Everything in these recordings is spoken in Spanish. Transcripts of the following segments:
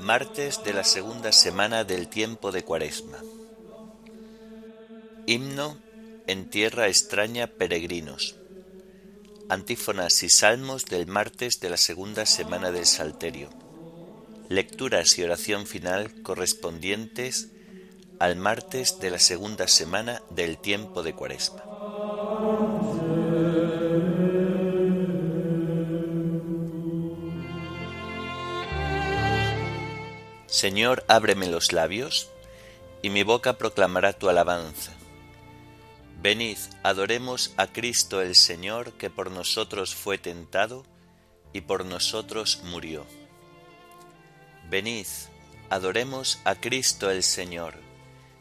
Martes de la segunda semana del tiempo de Cuaresma. Himno en tierra extraña peregrinos. Antífonas y salmos del martes de la segunda semana del Salterio. Lecturas y oración final correspondientes al martes de la segunda semana del tiempo de Cuaresma. Señor, ábreme los labios, y mi boca proclamará tu alabanza. Venid, adoremos a Cristo el Señor, que por nosotros fue tentado y por nosotros murió. Venid, adoremos a Cristo el Señor,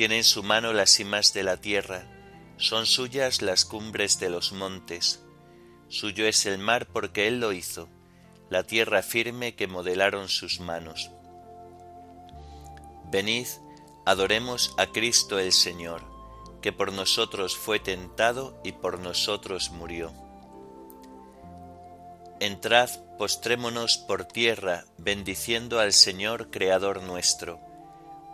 Tiene en su mano las cimas de la tierra, son suyas las cumbres de los montes. Suyo es el mar porque Él lo hizo, la tierra firme que modelaron sus manos. Venid, adoremos a Cristo el Señor, que por nosotros fue tentado y por nosotros murió Entrad, postrémonos por tierra, bendiciendo al Señor Creador nuestro,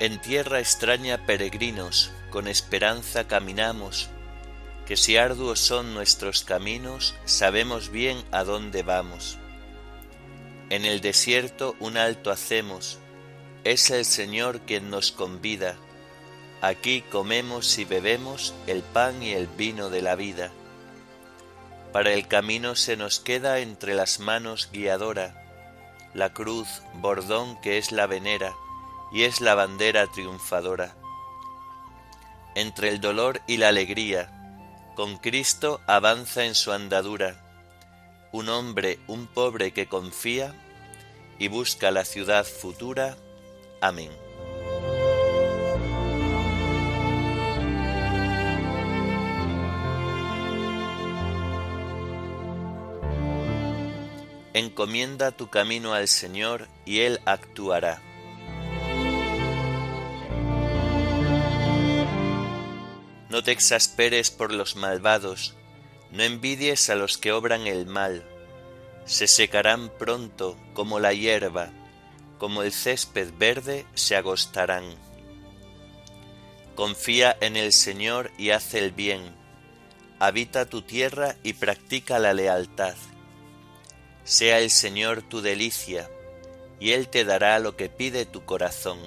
En tierra extraña peregrinos, con esperanza caminamos, que si arduos son nuestros caminos, sabemos bien a dónde vamos en el desierto un alto hacemos, es el Señor quien nos convida. Aquí comemos y bebemos el pan y el vino de la vida. Para el camino se nos queda entre las manos guiadora, la cruz, bordón que es la venera y es la bandera triunfadora. Entre el dolor y la alegría, con Cristo avanza en su andadura un hombre, un pobre que confía y busca la ciudad futura. Amén. Encomienda tu camino al Señor y Él actuará. No te exasperes por los malvados, no envidies a los que obran el mal, se secarán pronto como la hierba, como el césped verde se agostarán. Confía en el Señor y haz el bien, habita tu tierra y practica la lealtad. Sea el Señor tu delicia, y Él te dará lo que pide tu corazón.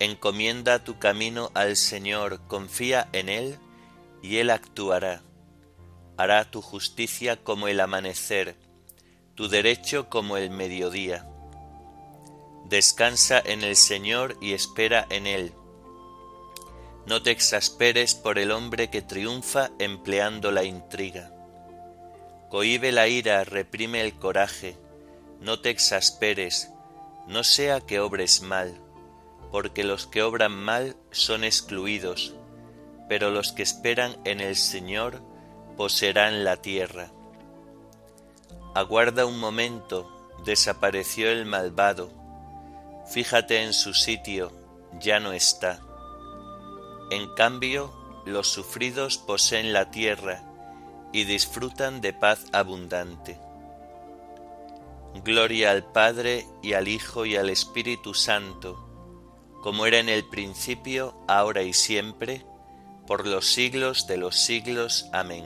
Encomienda tu camino al Señor, confía en Él, y Él actuará. Hará tu justicia como el amanecer, tu derecho como el mediodía. Descansa en el Señor y espera en Él. No te exasperes por el hombre que triunfa empleando la intriga. Cohibe la ira, reprime el coraje, no te exasperes, no sea que obres mal, porque los que obran mal son excluidos, pero los que esperan en el Señor poseerán la tierra. Aguarda un momento, desapareció el malvado, fíjate en su sitio, ya no está. En cambio, los sufridos poseen la tierra y disfrutan de paz abundante. Gloria al Padre y al Hijo y al Espíritu Santo, como era en el principio, ahora y siempre, por los siglos de los siglos. Amén.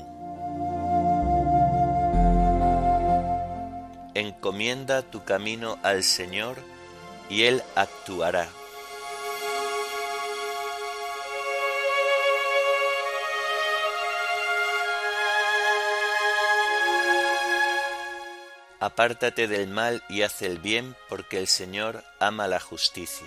Encomienda tu camino al Señor, y Él actuará. Apártate del mal y haz el bien, porque el Señor ama la justicia.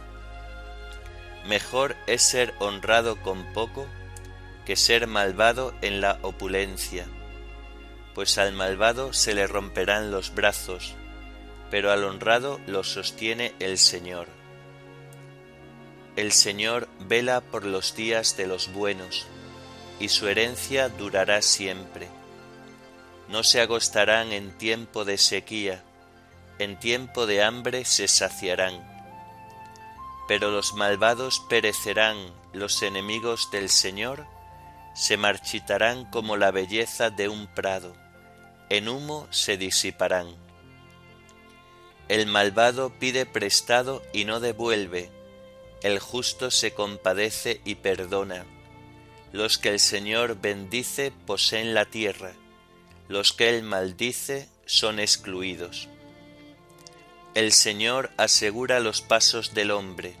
Mejor es ser honrado con poco que ser malvado en la opulencia, pues al malvado se le romperán los brazos, pero al honrado lo sostiene el Señor. El Señor vela por los días de los buenos, y su herencia durará siempre. No se agostarán en tiempo de sequía, en tiempo de hambre se saciarán. Pero los malvados perecerán, los enemigos del Señor se marchitarán como la belleza de un prado, en humo se disiparán. El malvado pide prestado y no devuelve, el justo se compadece y perdona. Los que el Señor bendice poseen la tierra, los que él maldice son excluidos. El Señor asegura los pasos del hombre,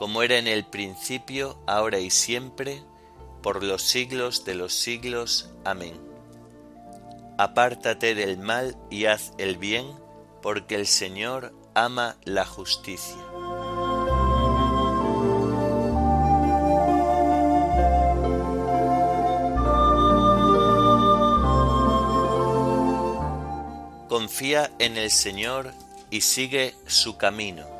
como era en el principio, ahora y siempre, por los siglos de los siglos. Amén. Apártate del mal y haz el bien, porque el Señor ama la justicia. Confía en el Señor y sigue su camino.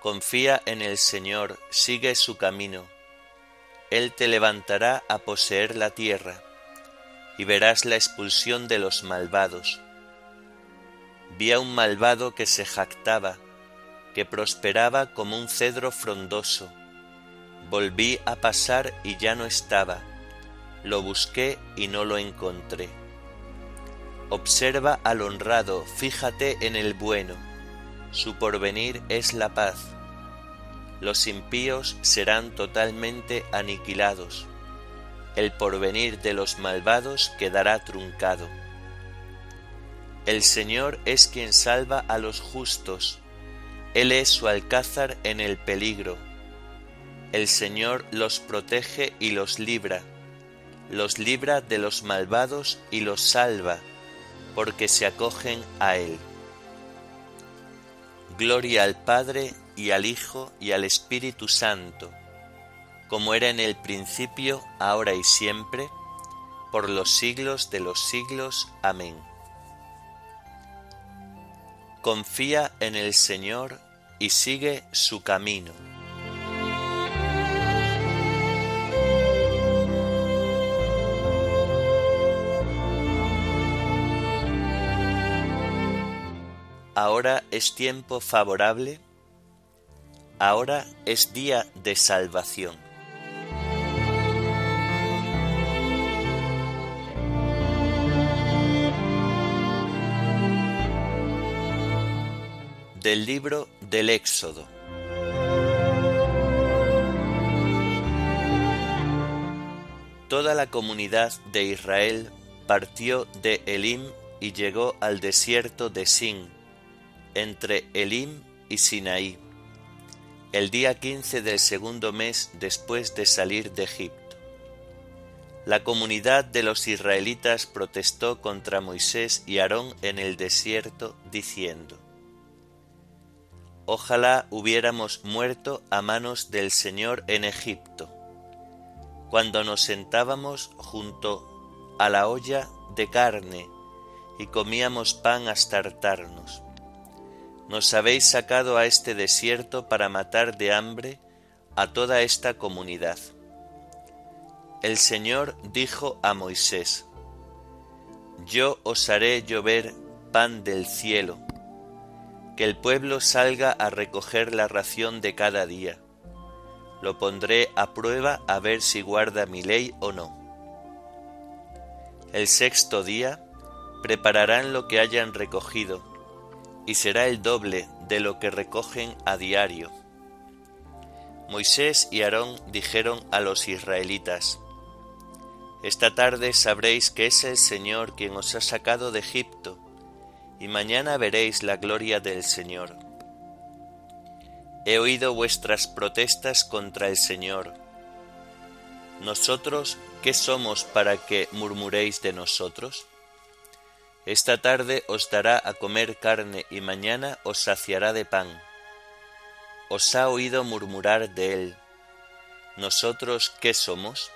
Confía en el Señor, sigue su camino. Él te levantará a poseer la tierra, y verás la expulsión de los malvados. Vi a un malvado que se jactaba, que prosperaba como un cedro frondoso. Volví a pasar y ya no estaba. Lo busqué y no lo encontré. Observa al honrado, fíjate en el bueno. Su porvenir es la paz. Los impíos serán totalmente aniquilados. El porvenir de los malvados quedará truncado. El Señor es quien salva a los justos. Él es su alcázar en el peligro. El Señor los protege y los libra. Los libra de los malvados y los salva porque se acogen a Él. Gloria al Padre y al Hijo y al Espíritu Santo, como era en el principio, ahora y siempre, por los siglos de los siglos. Amén. Confía en el Señor y sigue su camino. Ahora es tiempo favorable, ahora es día de salvación. Del libro del Éxodo. Toda la comunidad de Israel partió de Elim y llegó al desierto de Sin entre Elim y Sinaí, el día quince del segundo mes después de salir de Egipto. La comunidad de los israelitas protestó contra Moisés y Aarón en el desierto, diciendo, Ojalá hubiéramos muerto a manos del Señor en Egipto, cuando nos sentábamos junto a la olla de carne y comíamos pan hasta hartarnos nos habéis sacado a este desierto para matar de hambre a toda esta comunidad. El Señor dijo a Moisés, Yo os haré llover pan del cielo, que el pueblo salga a recoger la ración de cada día. Lo pondré a prueba a ver si guarda mi ley o no. El sexto día prepararán lo que hayan recogido, y será el doble de lo que recogen a diario. Moisés y Aarón dijeron a los israelitas, Esta tarde sabréis que es el Señor quien os ha sacado de Egipto, y mañana veréis la gloria del Señor. He oído vuestras protestas contra el Señor. ¿Nosotros qué somos para que murmuréis de nosotros? Esta tarde os dará a comer carne y mañana os saciará de pan. Os ha oído murmurar de él. ¿Nosotros qué somos?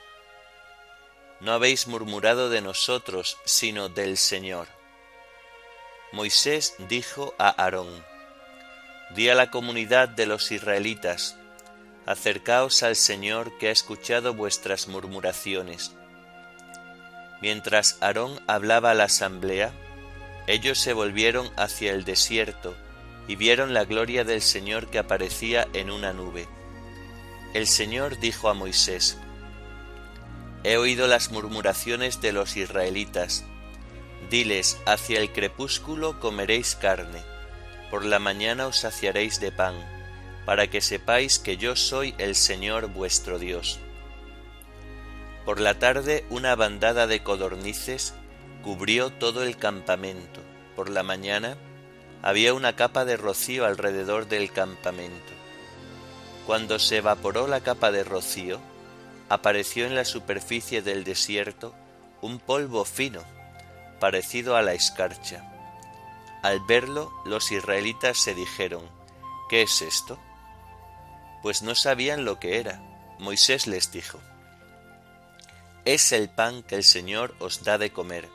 No habéis murmurado de nosotros, sino del Señor. Moisés dijo a Aarón, Di a la comunidad de los israelitas, acercaos al Señor que ha escuchado vuestras murmuraciones. Mientras Aarón hablaba a la asamblea, ellos se volvieron hacia el desierto y vieron la gloria del Señor que aparecía en una nube. El Señor dijo a Moisés, He oído las murmuraciones de los israelitas. Diles, hacia el crepúsculo comeréis carne, por la mañana os saciaréis de pan, para que sepáis que yo soy el Señor vuestro Dios. Por la tarde una bandada de codornices cubrió todo el campamento. Por la mañana había una capa de rocío alrededor del campamento. Cuando se evaporó la capa de rocío, apareció en la superficie del desierto un polvo fino, parecido a la escarcha. Al verlo, los israelitas se dijeron, ¿qué es esto? Pues no sabían lo que era. Moisés les dijo, es el pan que el Señor os da de comer.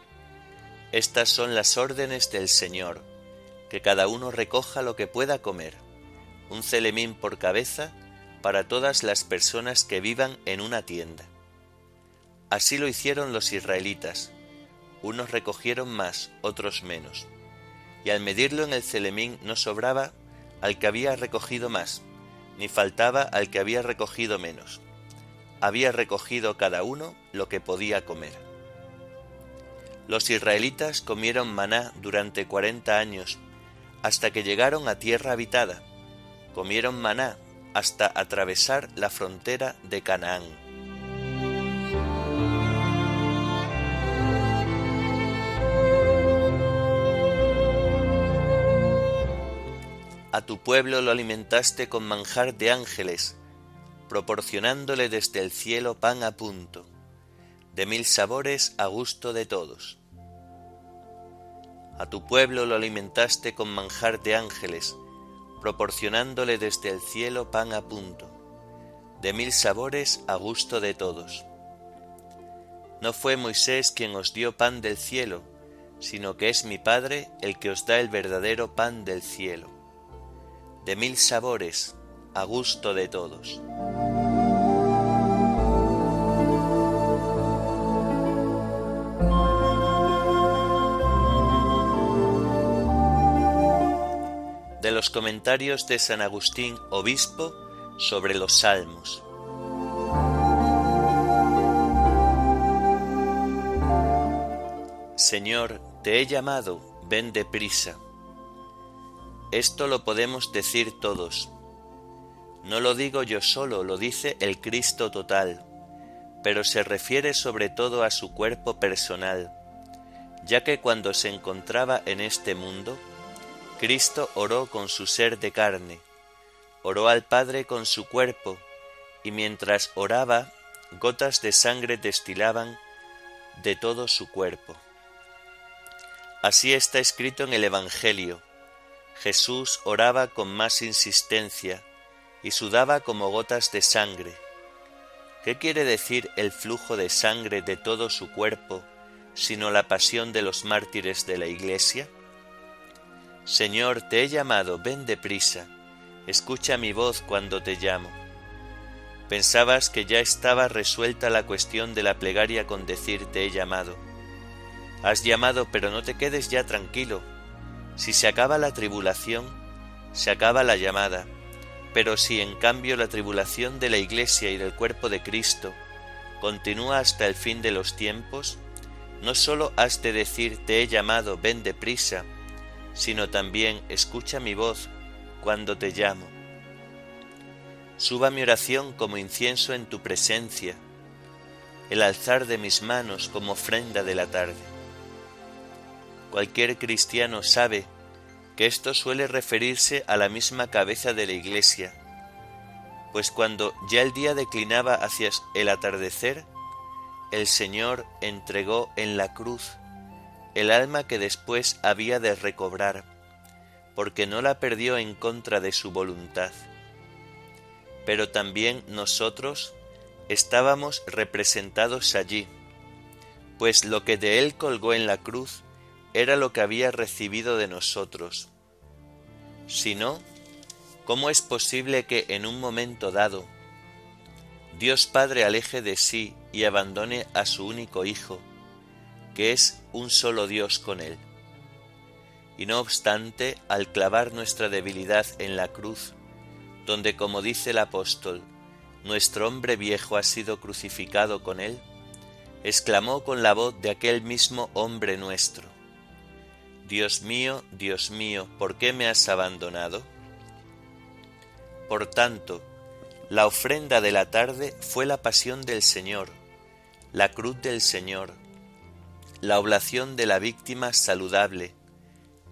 Estas son las órdenes del Señor, que cada uno recoja lo que pueda comer, un celemín por cabeza para todas las personas que vivan en una tienda. Así lo hicieron los israelitas, unos recogieron más, otros menos, y al medirlo en el celemín no sobraba al que había recogido más, ni faltaba al que había recogido menos. Había recogido cada uno lo que podía comer. Los israelitas comieron maná durante cuarenta años, hasta que llegaron a tierra habitada. Comieron maná hasta atravesar la frontera de Canaán. A tu pueblo lo alimentaste con manjar de ángeles, proporcionándole desde el cielo pan a punto, de mil sabores a gusto de todos. A tu pueblo lo alimentaste con manjar de ángeles, proporcionándole desde el cielo pan a punto, de mil sabores a gusto de todos. No fue Moisés quien os dio pan del cielo, sino que es mi Padre el que os da el verdadero pan del cielo de mil sabores, a gusto de todos. De los comentarios de San Agustín, obispo, sobre los salmos. Señor, te he llamado, ven deprisa esto lo podemos decir todos. No lo digo yo solo, lo dice el Cristo total, pero se refiere sobre todo a su cuerpo personal, ya que cuando se encontraba en este mundo, Cristo oró con su ser de carne, oró al Padre con su cuerpo, y mientras oraba, gotas de sangre destilaban de todo su cuerpo. Así está escrito en el Evangelio, Jesús oraba con más insistencia y sudaba como gotas de sangre. ¿Qué quiere decir el flujo de sangre de todo su cuerpo, sino la pasión de los mártires de la Iglesia? Señor, te he llamado, ven deprisa, escucha mi voz cuando te llamo. Pensabas que ya estaba resuelta la cuestión de la plegaria con decir te he llamado. Has llamado, pero no te quedes ya tranquilo, si se acaba la tribulación, se acaba la llamada, pero si en cambio la tribulación de la Iglesia y del cuerpo de Cristo continúa hasta el fin de los tiempos, no sólo has de decir te he llamado, ven deprisa, sino también escucha mi voz cuando te llamo. Suba mi oración como incienso en tu presencia, el alzar de mis manos como ofrenda de la tarde. Cualquier cristiano sabe que esto suele referirse a la misma cabeza de la Iglesia, pues cuando ya el día declinaba hacia el atardecer, el Señor entregó en la cruz el alma que después había de recobrar, porque no la perdió en contra de su voluntad. Pero también nosotros estábamos representados allí, pues lo que de él colgó en la cruz era lo que había recibido de nosotros. Si no, ¿cómo es posible que en un momento dado Dios Padre aleje de sí y abandone a su único Hijo, que es un solo Dios con él? Y no obstante, al clavar nuestra debilidad en la cruz, donde, como dice el apóstol, nuestro hombre viejo ha sido crucificado con él, exclamó con la voz de aquel mismo hombre nuestro, Dios mío, Dios mío, ¿por qué me has abandonado? Por tanto, la ofrenda de la tarde fue la pasión del Señor, la cruz del Señor, la oblación de la víctima saludable,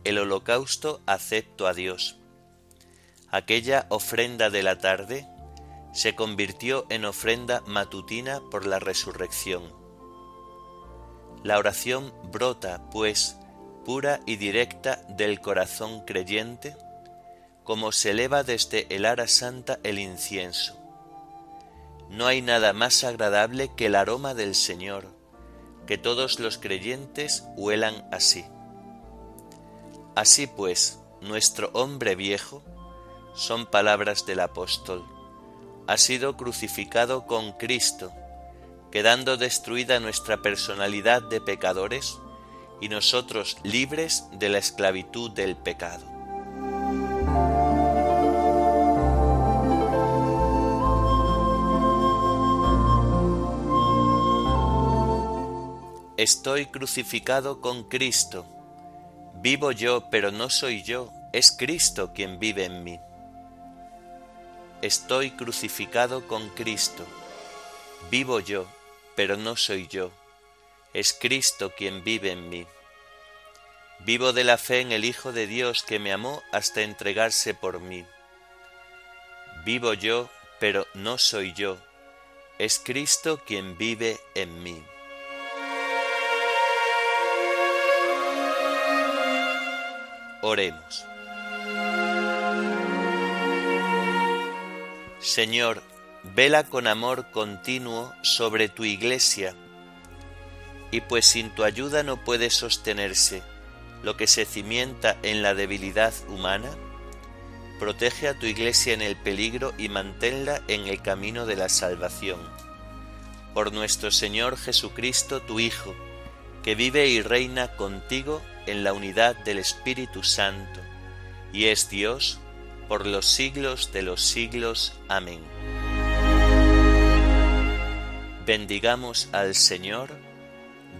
el holocausto acepto a Dios. Aquella ofrenda de la tarde se convirtió en ofrenda matutina por la resurrección. La oración brota, pues, pura y directa del corazón creyente, como se eleva desde el ara santa el incienso. No hay nada más agradable que el aroma del Señor, que todos los creyentes huelan así. Así pues, nuestro hombre viejo, son palabras del apóstol, ha sido crucificado con Cristo, quedando destruida nuestra personalidad de pecadores y nosotros libres de la esclavitud del pecado. Estoy crucificado con Cristo. Vivo yo, pero no soy yo, es Cristo quien vive en mí. Estoy crucificado con Cristo. Vivo yo, pero no soy yo, es Cristo quien vive en mí. Vivo de la fe en el Hijo de Dios que me amó hasta entregarse por mí. Vivo yo, pero no soy yo, es Cristo quien vive en mí. Oremos. Señor, vela con amor continuo sobre tu iglesia, y pues sin tu ayuda no puede sostenerse lo que se cimienta en la debilidad humana, protege a tu iglesia en el peligro y manténla en el camino de la salvación. Por nuestro Señor Jesucristo, tu Hijo, que vive y reina contigo en la unidad del Espíritu Santo, y es Dios por los siglos de los siglos. Amén. Bendigamos al Señor,